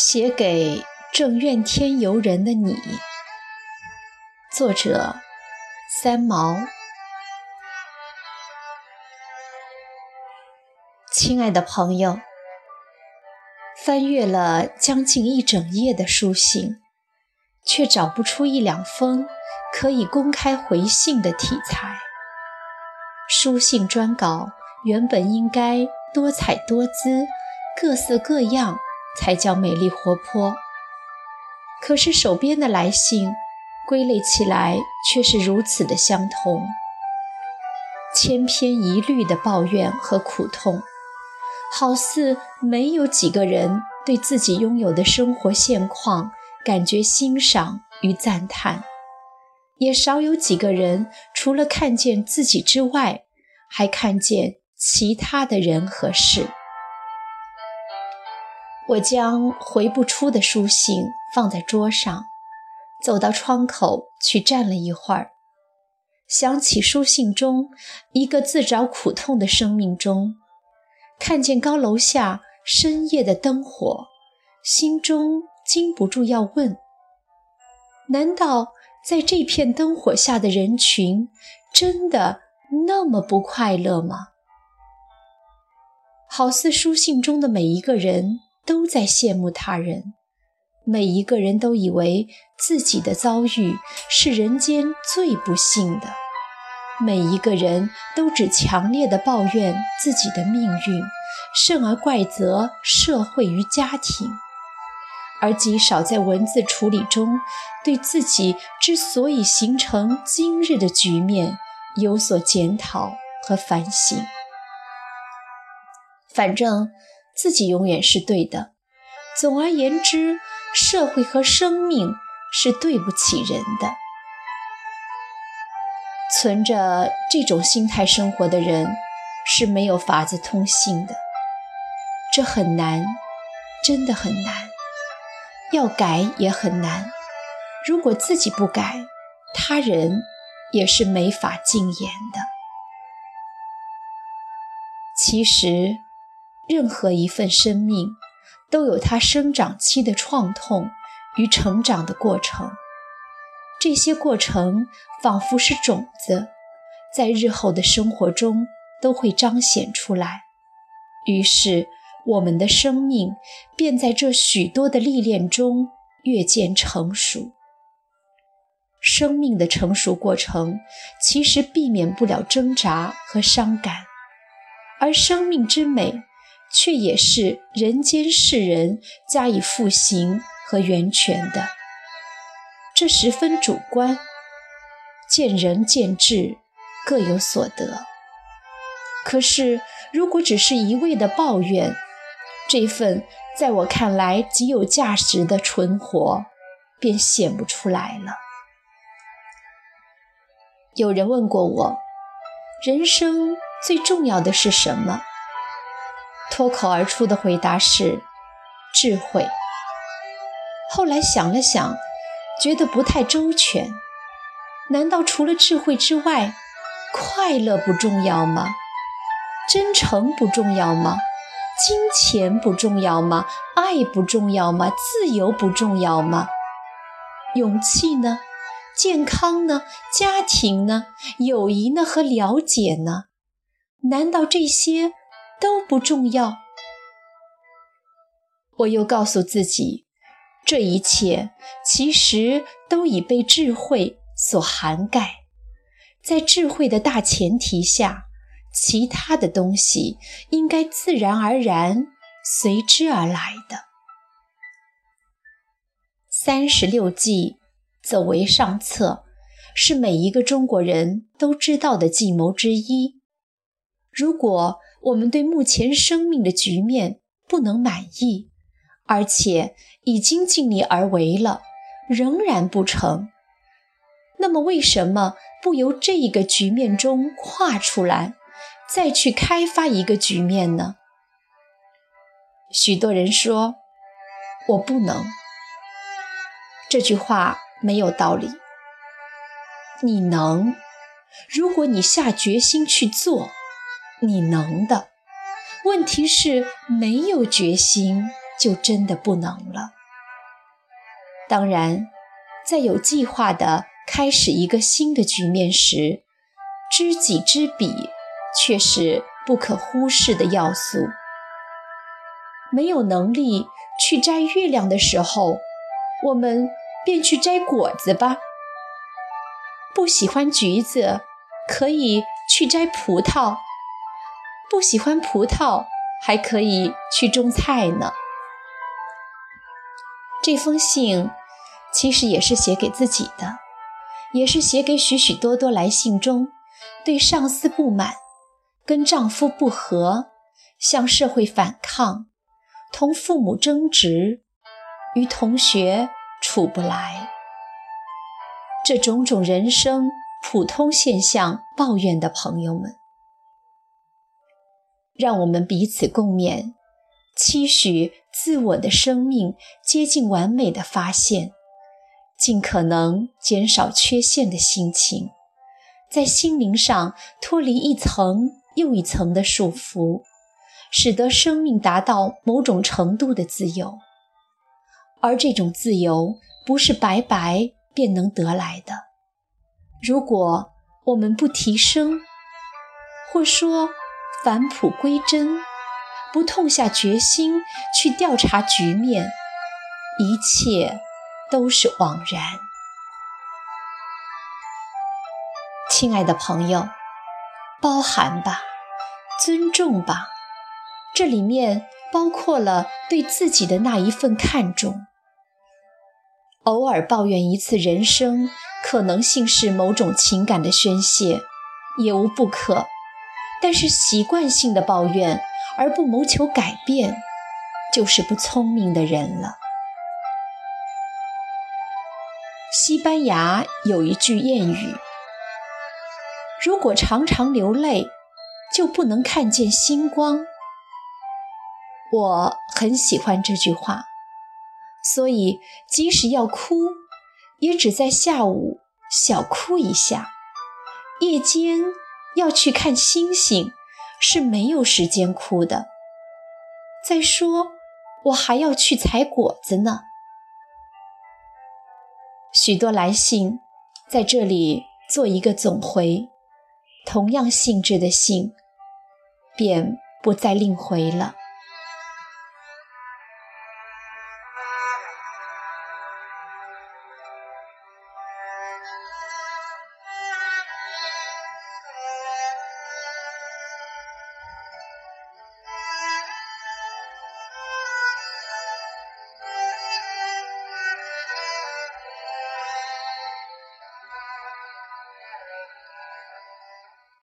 写给正怨天尤人的你，作者三毛。亲爱的朋友，翻阅了将近一整页的书信，却找不出一两封可以公开回信的题材。书信专稿原本应该多彩多姿、各色各样。才叫美丽活泼。可是手边的来信，归类起来却是如此的相同，千篇一律的抱怨和苦痛，好似没有几个人对自己拥有的生活现况感觉欣赏与赞叹，也少有几个人除了看见自己之外，还看见其他的人和事。我将回不出的书信放在桌上，走到窗口去站了一会儿，想起书信中一个自找苦痛的生命中，看见高楼下深夜的灯火，心中禁不住要问：难道在这片灯火下的人群真的那么不快乐吗？好似书信中的每一个人。都在羡慕他人，每一个人都以为自己的遭遇是人间最不幸的，每一个人都只强烈的抱怨自己的命运，甚而怪责社会与家庭，而极少在文字处理中对自己之所以形成今日的局面有所检讨和反省。反正。自己永远是对的。总而言之，社会和生命是对不起人的。存着这种心态生活的人是没有法子通信的。这很难，真的很难。要改也很难。如果自己不改，他人也是没法禁言的。其实。任何一份生命，都有它生长期的创痛与成长的过程。这些过程仿佛是种子，在日后的生活中都会彰显出来。于是，我们的生命便在这许多的历练中越渐成熟。生命的成熟过程，其实避免不了挣扎和伤感，而生命之美。却也是人间世人加以复行和源泉的，这十分主观，见仁见智，各有所得。可是，如果只是一味的抱怨，这份在我看来极有价值的存活，便显不出来了。有人问过我，人生最重要的是什么？脱口而出的回答是智慧。后来想了想，觉得不太周全。难道除了智慧之外，快乐不重要吗？真诚不重要吗？金钱不重要吗？爱不重要吗？自由不重要吗？勇气呢？健康呢？家庭呢？友谊呢？和了解呢？难道这些？都不重要。我又告诉自己，这一切其实都已被智慧所涵盖，在智慧的大前提下，其他的东西应该自然而然随之而来的。三十六计，走为上策，是每一个中国人都知道的计谋之一。如果我们对目前生命的局面不能满意，而且已经尽力而为了，仍然不成，那么为什么不由这一个局面中跨出来，再去开发一个局面呢？许多人说我不能，这句话没有道理。你能，如果你下决心去做。你能的，问题是没有决心就真的不能了。当然，在有计划地开始一个新的局面时，知己知彼却是不可忽视的要素。没有能力去摘月亮的时候，我们便去摘果子吧。不喜欢橘子，可以去摘葡萄；不喜欢葡萄，还可以去种菜呢。这封信其实也是写给自己的，也是写给许许多多来信中对上司不满、跟丈夫不和、向社会反抗。同父母争执，与同学处不来，这种种人生普通现象抱怨的朋友们，让我们彼此共勉，期许自我的生命接近完美的发现，尽可能减少缺陷的心情，在心灵上脱离一层又一层的束缚。使得生命达到某种程度的自由，而这种自由不是白白便能得来的。如果我们不提升，或说返璞归真，不痛下决心去调查局面，一切都是枉然。亲爱的朋友，包含吧，尊重吧。这里面包括了对自己的那一份看重。偶尔抱怨一次人生可能性是某种情感的宣泄，也无不可。但是习惯性的抱怨而不谋求改变，就是不聪明的人了。西班牙有一句谚语：“如果常常流泪，就不能看见星光。”我很喜欢这句话，所以即使要哭，也只在下午小哭一下。夜间要去看星星，是没有时间哭的。再说，我还要去采果子呢。许多来信在这里做一个总回，同样性质的信便不再另回了。